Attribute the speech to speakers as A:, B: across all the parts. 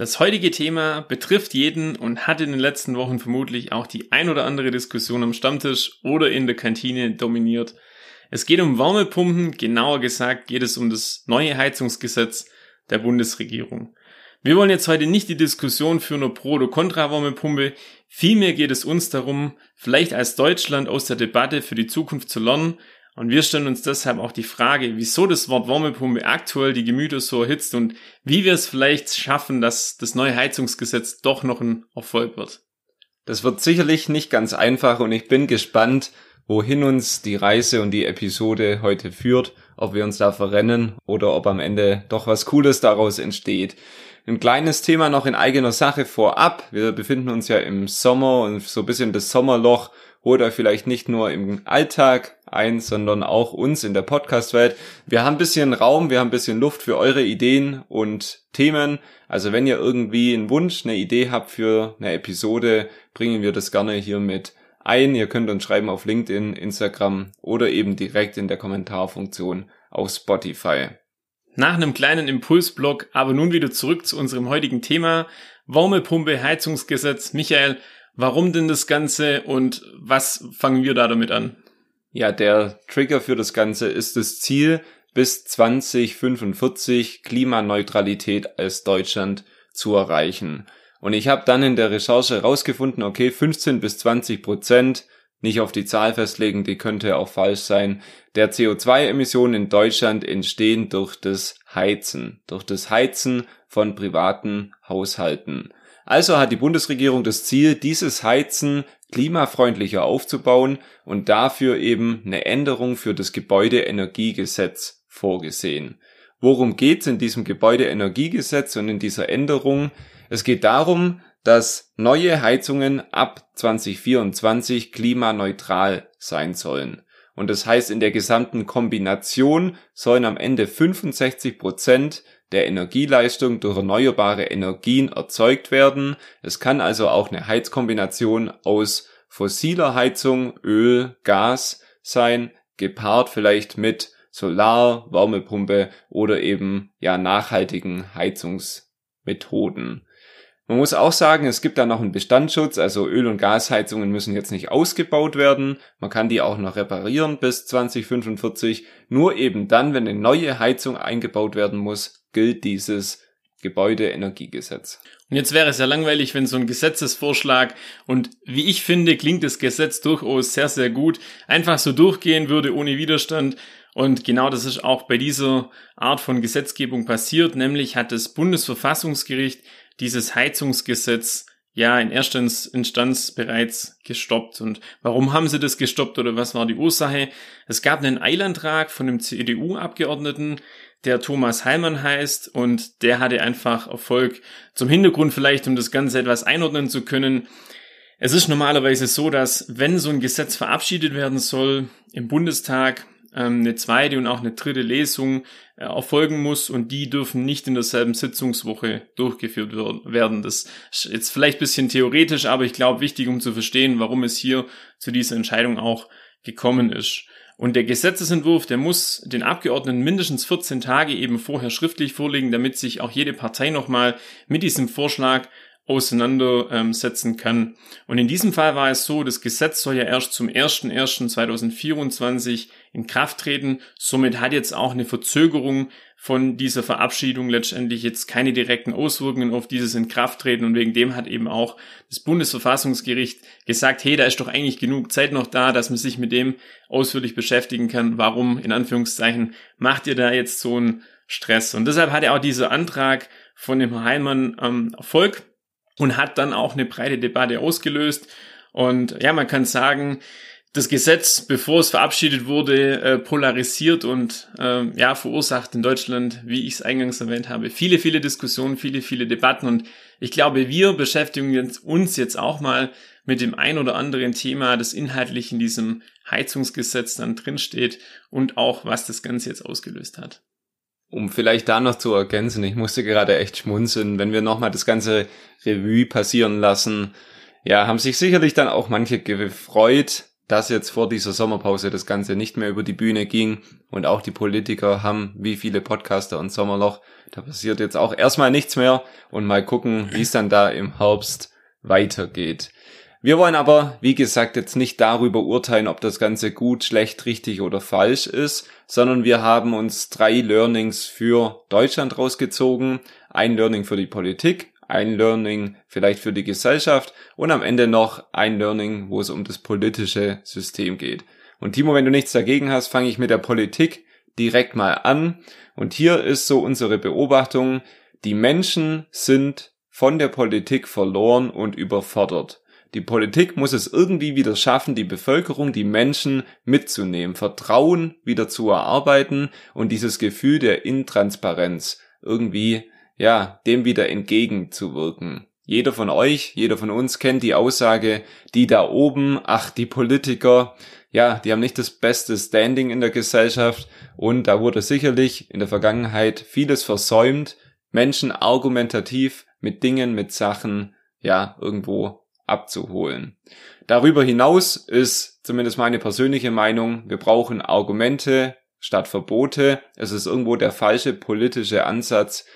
A: Das heutige Thema betrifft jeden und hat in den letzten Wochen vermutlich auch die ein oder andere Diskussion am Stammtisch oder in der Kantine dominiert. Es geht um Wärmepumpen, genauer gesagt geht es um das neue Heizungsgesetz der Bundesregierung. Wir wollen jetzt heute nicht die Diskussion für eine Pro- oder Contra-Wärmepumpe, vielmehr geht es uns darum, vielleicht als Deutschland aus der Debatte für die Zukunft zu lernen, und wir stellen uns deshalb auch die Frage, wieso das Wort Wärmepumpe aktuell die Gemüter so erhitzt und wie wir es vielleicht schaffen, dass das neue Heizungsgesetz doch noch ein Erfolg wird.
B: Das wird sicherlich nicht ganz einfach und ich bin gespannt, wohin uns die Reise und die Episode heute führt, ob wir uns da verrennen oder ob am Ende doch was Cooles daraus entsteht. Ein kleines Thema noch in eigener Sache vorab. Wir befinden uns ja im Sommer und so ein bisschen das Sommerloch holt euch vielleicht nicht nur im Alltag ein, sondern auch uns in der Podcast-Welt. Wir haben ein bisschen Raum, wir haben ein bisschen Luft für eure Ideen und Themen. Also wenn ihr irgendwie einen Wunsch, eine Idee habt für eine Episode, bringen wir das gerne hier mit ein. Ihr könnt uns schreiben auf LinkedIn, Instagram oder eben direkt in der Kommentarfunktion auf Spotify.
A: Nach einem kleinen Impulsblock, aber nun wieder zurück zu unserem heutigen Thema. Wärmepumpe, Heizungsgesetz. Michael, Warum denn das Ganze und was fangen wir da damit an?
B: Ja, der Trigger für das Ganze ist das Ziel, bis 2045 Klimaneutralität als Deutschland zu erreichen. Und ich habe dann in der Recherche herausgefunden, okay, 15 bis 20 Prozent, nicht auf die Zahl festlegen, die könnte auch falsch sein, der CO2-Emissionen in Deutschland entstehen durch das Heizen, durch das Heizen von privaten Haushalten. Also hat die Bundesregierung das Ziel, dieses Heizen klimafreundlicher aufzubauen und dafür eben eine Änderung für das Gebäudeenergiegesetz vorgesehen. Worum geht's in diesem Gebäudeenergiegesetz und in dieser Änderung? Es geht darum, dass neue Heizungen ab 2024 klimaneutral sein sollen. Und das heißt, in der gesamten Kombination sollen am Ende 65 Prozent der Energieleistung durch erneuerbare Energien erzeugt werden. Es kann also auch eine Heizkombination aus fossiler Heizung, Öl, Gas sein, gepaart vielleicht mit Solar, Wärmepumpe oder eben ja nachhaltigen Heizungsmethoden. Man muss auch sagen, es gibt da noch einen Bestandsschutz, also Öl- und Gasheizungen müssen jetzt nicht ausgebaut werden. Man kann die auch noch reparieren bis 2045. Nur eben dann, wenn eine neue Heizung eingebaut werden muss, gilt dieses Gebäudeenergiegesetz.
A: Und jetzt wäre es ja langweilig, wenn so ein Gesetzesvorschlag und wie ich finde, klingt das Gesetz durchaus sehr, sehr gut, einfach so durchgehen würde ohne Widerstand. Und genau das ist auch bei dieser Art von Gesetzgebung passiert, nämlich hat das Bundesverfassungsgericht dieses Heizungsgesetz ja in erster Instanz bereits gestoppt. Und warum haben sie das gestoppt oder was war die Ursache? Es gab einen Eilantrag von einem CDU-Abgeordneten, der Thomas Heilmann heißt und der hatte einfach Erfolg. Zum Hintergrund vielleicht, um das Ganze etwas einordnen zu können. Es ist normalerweise so, dass wenn so ein Gesetz verabschiedet werden soll im Bundestag, ähm, eine zweite und auch eine dritte Lesung äh, erfolgen muss und die dürfen nicht in derselben Sitzungswoche durchgeführt werden. Das ist jetzt vielleicht bisschen theoretisch, aber ich glaube wichtig, um zu verstehen, warum es hier zu dieser Entscheidung auch gekommen ist. Und der Gesetzesentwurf, der muss den Abgeordneten mindestens 14 Tage eben vorher schriftlich vorlegen, damit sich auch jede Partei nochmal mit diesem Vorschlag auseinandersetzen kann. Und in diesem Fall war es so, das Gesetz soll ja erst zum 01.01.2024 in Kraft treten. Somit hat jetzt auch eine Verzögerung von dieser Verabschiedung letztendlich jetzt keine direkten Auswirkungen auf dieses Inkrafttreten und wegen dem hat eben auch das Bundesverfassungsgericht gesagt, hey, da ist doch eigentlich genug Zeit noch da, dass man sich mit dem ausführlich beschäftigen kann. Warum, in Anführungszeichen, macht ihr da jetzt so einen Stress? Und deshalb hat ja auch dieser Antrag von dem Heimann ähm, Erfolg und hat dann auch eine breite Debatte ausgelöst. Und ja, man kann sagen, das Gesetz, bevor es verabschiedet wurde, äh, polarisiert und äh, ja verursacht in Deutschland, wie ich es eingangs erwähnt habe, viele, viele Diskussionen, viele, viele Debatten und ich glaube, wir beschäftigen uns jetzt auch mal mit dem ein oder anderen Thema, das inhaltlich in diesem Heizungsgesetz dann drinsteht und auch, was das Ganze jetzt ausgelöst hat.
B: Um vielleicht da noch zu ergänzen, ich musste gerade echt schmunzeln, wenn wir nochmal das ganze Revue passieren lassen, ja, haben sich sicherlich dann auch manche gefreut, dass jetzt vor dieser Sommerpause das Ganze nicht mehr über die Bühne ging und auch die Politiker haben wie viele Podcaster und Sommerloch. Da passiert jetzt auch erstmal nichts mehr und mal gucken, wie es dann da im Herbst weitergeht. Wir wollen aber, wie gesagt, jetzt nicht darüber urteilen, ob das Ganze gut, schlecht, richtig oder falsch ist, sondern wir haben uns drei Learnings für Deutschland rausgezogen. Ein Learning für die Politik, ein Learning vielleicht für die Gesellschaft und am Ende noch ein Learning, wo es um das politische System geht. Und Timo, wenn du nichts dagegen hast, fange ich mit der Politik direkt mal an. Und hier ist so unsere Beobachtung, die Menschen sind von der Politik verloren und überfordert. Die Politik muss es irgendwie wieder schaffen, die Bevölkerung, die Menschen mitzunehmen, Vertrauen wieder zu erarbeiten und dieses Gefühl der Intransparenz irgendwie ja, dem wieder entgegenzuwirken. Jeder von euch, jeder von uns kennt die Aussage, die da oben, ach, die Politiker, ja, die haben nicht das beste Standing in der Gesellschaft und da wurde sicherlich in der Vergangenheit vieles versäumt, Menschen argumentativ mit Dingen, mit Sachen, ja, irgendwo abzuholen. Darüber hinaus ist zumindest meine persönliche Meinung, wir brauchen Argumente statt Verbote. Es ist irgendwo der falsche politische Ansatz,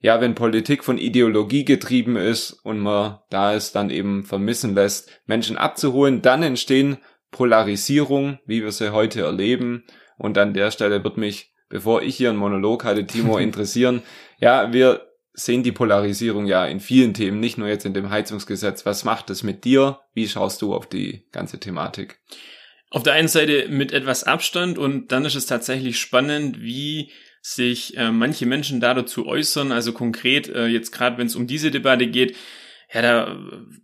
B: ja, wenn Politik von Ideologie getrieben ist und man da es dann eben vermissen lässt, Menschen abzuholen, dann entstehen Polarisierung, wie wir sie heute erleben. Und an der Stelle wird mich, bevor ich hier einen Monolog halte, Timo interessieren. Ja, wir sehen die Polarisierung ja in vielen Themen, nicht nur jetzt in dem Heizungsgesetz. Was macht es mit dir? Wie schaust du auf die ganze Thematik?
A: Auf der einen Seite mit etwas Abstand und dann ist es tatsächlich spannend, wie sich äh, manche Menschen da dazu äußern, also konkret äh, jetzt gerade wenn es um diese Debatte geht, ja, da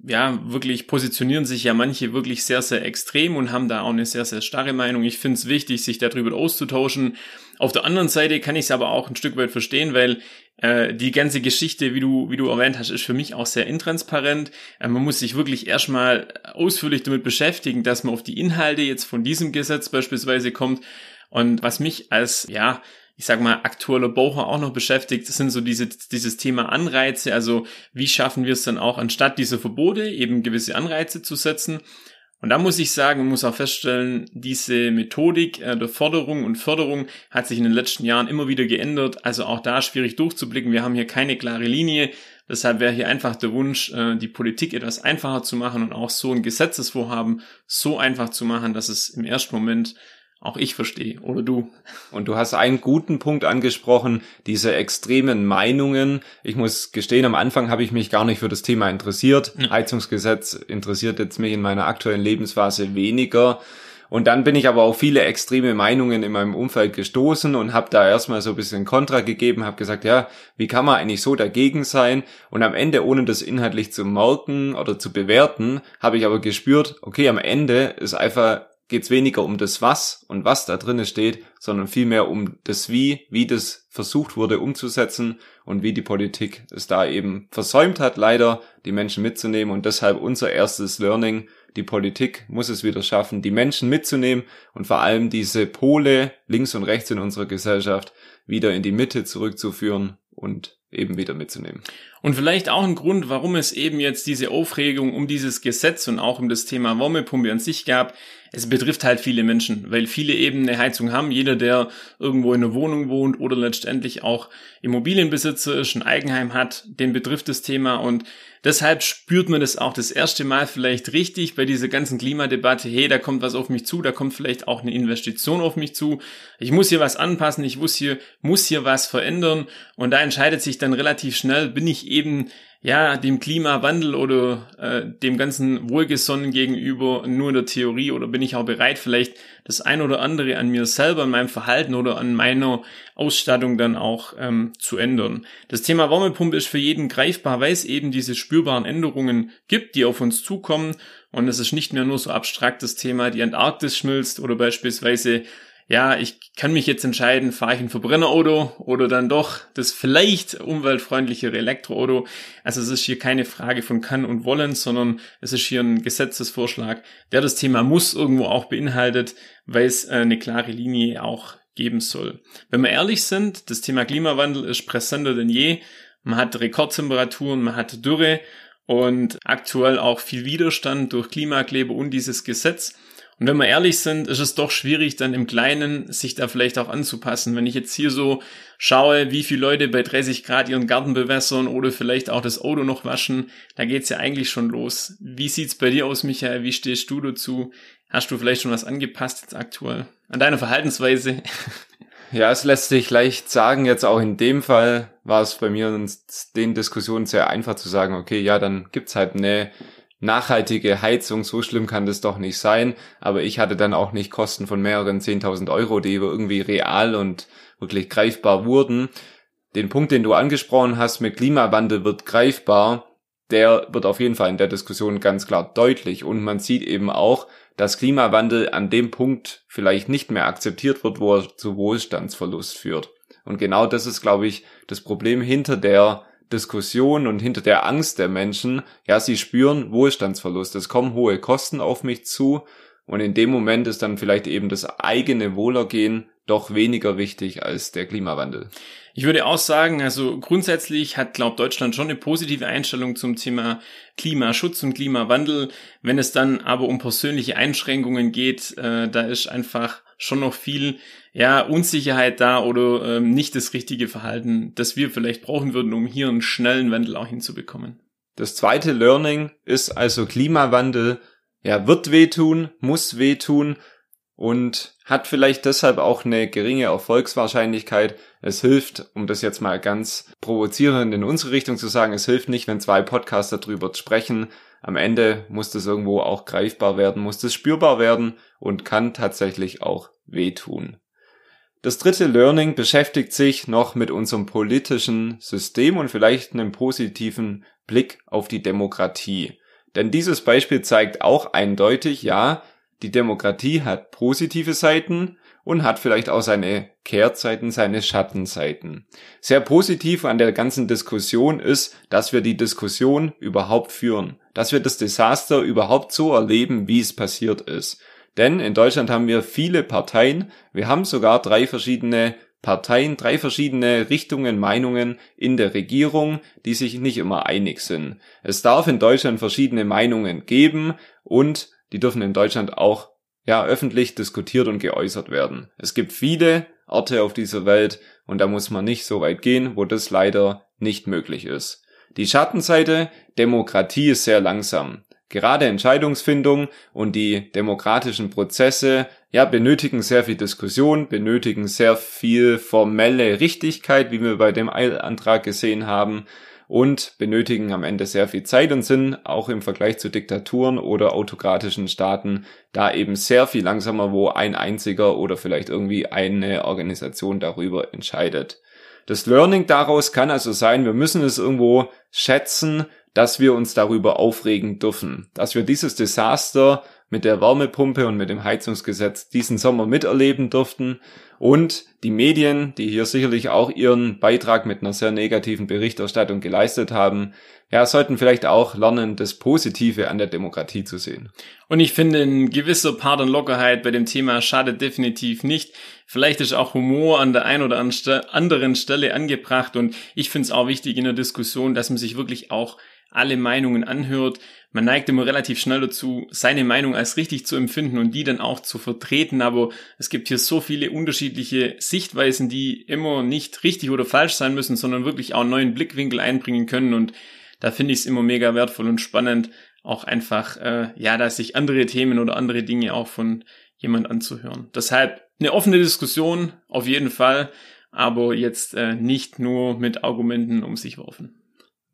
A: ja wirklich positionieren sich ja manche wirklich sehr, sehr extrem und haben da auch eine sehr, sehr starre Meinung. Ich finde es wichtig, sich darüber auszutauschen. Auf der anderen Seite kann ich es aber auch ein Stück weit verstehen, weil äh, die ganze Geschichte, wie du, wie du erwähnt hast, ist für mich auch sehr intransparent. Äh, man muss sich wirklich erstmal ausführlich damit beschäftigen, dass man auf die Inhalte jetzt von diesem Gesetz beispielsweise kommt. Und was mich als, ja, ich sag mal, aktueller Bocher auch noch beschäftigt, das sind so diese, dieses Thema Anreize, also wie schaffen wir es dann auch, anstatt dieser Verbote eben gewisse Anreize zu setzen. Und da muss ich sagen, muss auch feststellen, diese Methodik äh, der Forderung und Förderung hat sich in den letzten Jahren immer wieder geändert. Also auch da schwierig durchzublicken. Wir haben hier keine klare Linie. Deshalb wäre hier einfach der Wunsch, äh, die Politik etwas einfacher zu machen und auch so ein Gesetzesvorhaben so einfach zu machen, dass es im ersten Moment auch ich verstehe oder du.
B: Und du hast einen guten Punkt angesprochen, diese extremen Meinungen. Ich muss gestehen, am Anfang habe ich mich gar nicht für das Thema interessiert. Ja. Heizungsgesetz interessiert jetzt mich in meiner aktuellen Lebensphase weniger. Und dann bin ich aber auf viele extreme Meinungen in meinem Umfeld gestoßen und habe da erstmal so ein bisschen Kontra gegeben, habe gesagt, ja, wie kann man eigentlich so dagegen sein? Und am Ende, ohne das inhaltlich zu merken oder zu bewerten, habe ich aber gespürt, okay, am Ende ist einfach geht es weniger um das Was und was da drinnen steht, sondern vielmehr um das Wie, wie das versucht wurde umzusetzen und wie die Politik es da eben versäumt hat, leider die Menschen mitzunehmen. Und deshalb unser erstes Learning, die Politik muss es wieder schaffen, die Menschen mitzunehmen und vor allem diese Pole links und rechts in unserer Gesellschaft wieder in die Mitte zurückzuführen und eben wieder mitzunehmen.
A: Und vielleicht auch ein Grund, warum es eben jetzt diese Aufregung um dieses Gesetz und auch um das Thema Wärmepumpe an sich gab, es betrifft halt viele Menschen, weil viele eben eine Heizung haben. Jeder, der irgendwo in einer Wohnung wohnt oder letztendlich auch Immobilienbesitzer ist, ein Eigenheim hat, den betrifft das Thema und deshalb spürt man das auch das erste Mal vielleicht richtig bei dieser ganzen Klimadebatte. Hey, da kommt was auf mich zu, da kommt vielleicht auch eine Investition auf mich zu. Ich muss hier was anpassen, ich muss hier, muss hier was verändern und da entscheidet sich dann relativ schnell, bin ich eben ja, dem Klimawandel oder äh, dem ganzen Wohlgesonnen gegenüber nur in der Theorie oder bin ich auch bereit, vielleicht das ein oder andere an mir selber, an meinem Verhalten oder an meiner Ausstattung dann auch ähm, zu ändern. Das Thema Wärmepumpe ist für jeden greifbar, weil es eben diese spürbaren Änderungen gibt, die auf uns zukommen und es ist nicht mehr nur so abstraktes Thema, die Antarktis schmilzt oder beispielsweise ja, ich kann mich jetzt entscheiden, fahre ich ein Verbrennerauto oder dann doch das vielleicht umweltfreundlichere Elektroauto. Also es ist hier keine Frage von kann und wollen, sondern es ist hier ein Gesetzesvorschlag, der das Thema muss irgendwo auch beinhaltet, weil es äh, eine klare Linie auch geben soll. Wenn wir ehrlich sind, das Thema Klimawandel ist präsenter denn je. Man hat Rekordtemperaturen, man hat Dürre und aktuell auch viel Widerstand durch Klimakleber und dieses Gesetz. Und wenn wir ehrlich sind, ist es doch schwierig, dann im Kleinen sich da vielleicht auch anzupassen. Wenn ich jetzt hier so schaue, wie viele Leute bei 30 Grad ihren Garten bewässern oder vielleicht auch das Auto noch waschen, da geht's ja eigentlich schon los. Wie sieht's bei dir aus, Michael? Wie stehst du dazu? Hast du vielleicht schon was angepasst jetzt aktuell an deiner Verhaltensweise?
B: Ja, es lässt sich leicht sagen, jetzt auch in dem Fall war es bei mir in den Diskussionen sehr einfach zu sagen, okay, ja, dann gibt's halt eine nachhaltige Heizung, so schlimm kann das doch nicht sein. Aber ich hatte dann auch nicht Kosten von mehreren 10.000 Euro, die irgendwie real und wirklich greifbar wurden. Den Punkt, den du angesprochen hast mit Klimawandel wird greifbar, der wird auf jeden Fall in der Diskussion ganz klar deutlich. Und man sieht eben auch, dass Klimawandel an dem Punkt vielleicht nicht mehr akzeptiert wird, wo er zu Wohlstandsverlust führt. Und genau das ist, glaube ich, das Problem hinter der Diskussion und hinter der Angst der Menschen, ja, sie spüren Wohlstandsverlust. Es kommen hohe Kosten auf mich zu und in dem Moment ist dann vielleicht eben das eigene Wohlergehen doch weniger wichtig als der Klimawandel.
A: Ich würde auch sagen, also grundsätzlich hat, glaubt Deutschland schon eine positive Einstellung zum Thema Klimaschutz und Klimawandel. Wenn es dann aber um persönliche Einschränkungen geht, äh, da ist einfach schon noch viel ja, Unsicherheit da oder ähm, nicht das richtige Verhalten, das wir vielleicht brauchen würden, um hier einen schnellen Wandel auch hinzubekommen.
B: Das zweite Learning ist also Klimawandel, ja, wird wehtun, muss wehtun und hat vielleicht deshalb auch eine geringe Erfolgswahrscheinlichkeit. Es hilft, um das jetzt mal ganz provozierend in unsere Richtung zu sagen, es hilft nicht, wenn zwei Podcaster drüber sprechen. Am Ende muss das irgendwo auch greifbar werden, muss das spürbar werden und kann tatsächlich auch wehtun. Das dritte Learning beschäftigt sich noch mit unserem politischen System und vielleicht einem positiven Blick auf die Demokratie. Denn dieses Beispiel zeigt auch eindeutig, ja, die Demokratie hat positive Seiten und hat vielleicht auch seine Kehrzeiten, seine Schattenseiten. Sehr positiv an der ganzen Diskussion ist, dass wir die Diskussion überhaupt führen, dass wir das Desaster überhaupt so erleben, wie es passiert ist. Denn in Deutschland haben wir viele Parteien. Wir haben sogar drei verschiedene Parteien, drei verschiedene Richtungen, Meinungen in der Regierung, die sich nicht immer einig sind. Es darf in Deutschland verschiedene Meinungen geben und die dürfen in Deutschland auch ja öffentlich diskutiert und geäußert werden. Es gibt viele Orte auf dieser Welt und da muss man nicht so weit gehen, wo das leider nicht möglich ist. Die Schattenseite, Demokratie ist sehr langsam. Gerade Entscheidungsfindung und die demokratischen Prozesse, ja, benötigen sehr viel Diskussion, benötigen sehr viel formelle Richtigkeit, wie wir bei dem Eilantrag gesehen haben, und benötigen am Ende sehr viel Zeit und sind auch im Vergleich zu Diktaturen oder autokratischen Staaten da eben sehr viel langsamer, wo ein einziger oder vielleicht irgendwie eine Organisation darüber entscheidet. Das Learning daraus kann also sein, wir müssen es irgendwo schätzen, dass wir uns darüber aufregen dürfen, dass wir dieses Desaster mit der Wärmepumpe und mit dem Heizungsgesetz diesen Sommer miterleben durften und die Medien, die hier sicherlich auch ihren Beitrag mit einer sehr negativen Berichterstattung geleistet haben, ja, sollten vielleicht auch lernen, das Positive an der Demokratie zu sehen.
A: Und ich finde, ein gewisser Part an Lockerheit bei dem Thema schadet definitiv nicht. Vielleicht ist auch Humor an der einen oder anderen Stelle angebracht und ich finde es auch wichtig in der Diskussion, dass man sich wirklich auch alle Meinungen anhört. Man neigt immer relativ schnell dazu, seine Meinung als richtig zu empfinden und die dann auch zu vertreten. Aber es gibt hier so viele unterschiedliche Sichtweisen, die immer nicht richtig oder falsch sein müssen, sondern wirklich auch einen neuen Blickwinkel einbringen können. Und da finde ich es immer mega wertvoll und spannend, auch einfach, äh, ja, da sich andere Themen oder andere Dinge auch von jemand anzuhören. Deshalb eine offene Diskussion auf jeden Fall aber jetzt äh, nicht nur mit Argumenten um sich werfen.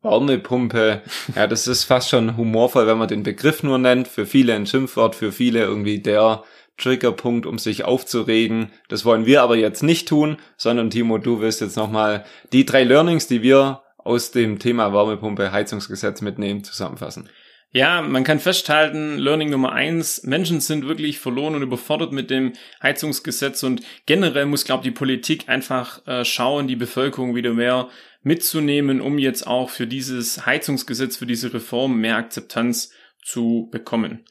B: Wärmepumpe, ja, das ist fast schon humorvoll, wenn man den Begriff nur nennt. Für viele ein Schimpfwort, für viele irgendwie der Triggerpunkt, um sich aufzuregen. Das wollen wir aber jetzt nicht tun, sondern Timo, du wirst jetzt nochmal die drei Learnings, die wir aus dem Thema Wärmepumpe, Heizungsgesetz mitnehmen, zusammenfassen.
A: Ja, man kann festhalten, Learning Nummer eins, Menschen sind wirklich verloren und überfordert mit dem Heizungsgesetz und generell muss, glaube die Politik einfach äh, schauen, die Bevölkerung wieder mehr mitzunehmen, um jetzt auch für dieses Heizungsgesetz, für diese Reform mehr Akzeptanz zu bekommen.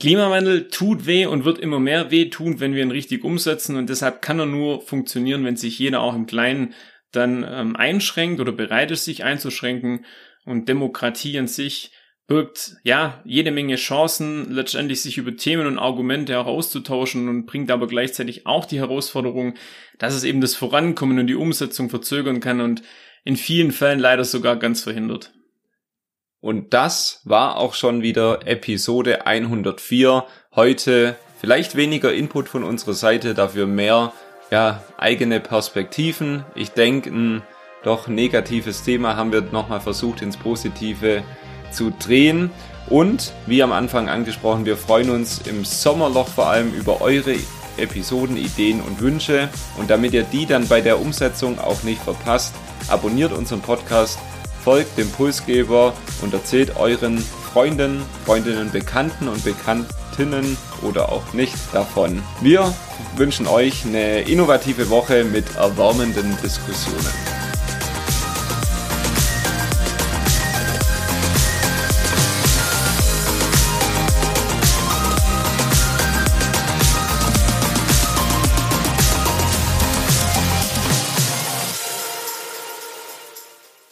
A: Klimawandel tut weh und wird immer mehr weh tun, wenn wir ihn richtig umsetzen. Und deshalb kann er nur funktionieren, wenn sich jeder auch im Kleinen dann ähm, einschränkt oder bereit ist, sich einzuschränken. Und Demokratie an sich birgt ja jede Menge Chancen, letztendlich sich über Themen und Argumente auch auszutauschen und bringt aber gleichzeitig auch die Herausforderung, dass es eben das Vorankommen und die Umsetzung verzögern kann. Und in vielen Fällen leider sogar ganz verhindert.
B: Und das war auch schon wieder Episode 104. Heute vielleicht weniger Input von unserer Seite, dafür mehr ja, eigene Perspektiven. Ich denke, ein doch negatives Thema haben wir nochmal versucht ins Positive zu drehen. Und wie am Anfang angesprochen, wir freuen uns im Sommerloch vor allem über eure Episoden, Ideen und Wünsche. Und damit ihr die dann bei der Umsetzung auch nicht verpasst, abonniert unseren Podcast, folgt dem Pulsgeber und erzählt euren Freunden, Freundinnen, Bekannten und Bekanntinnen oder auch nicht davon. Wir wünschen euch eine innovative Woche mit erwärmenden Diskussionen.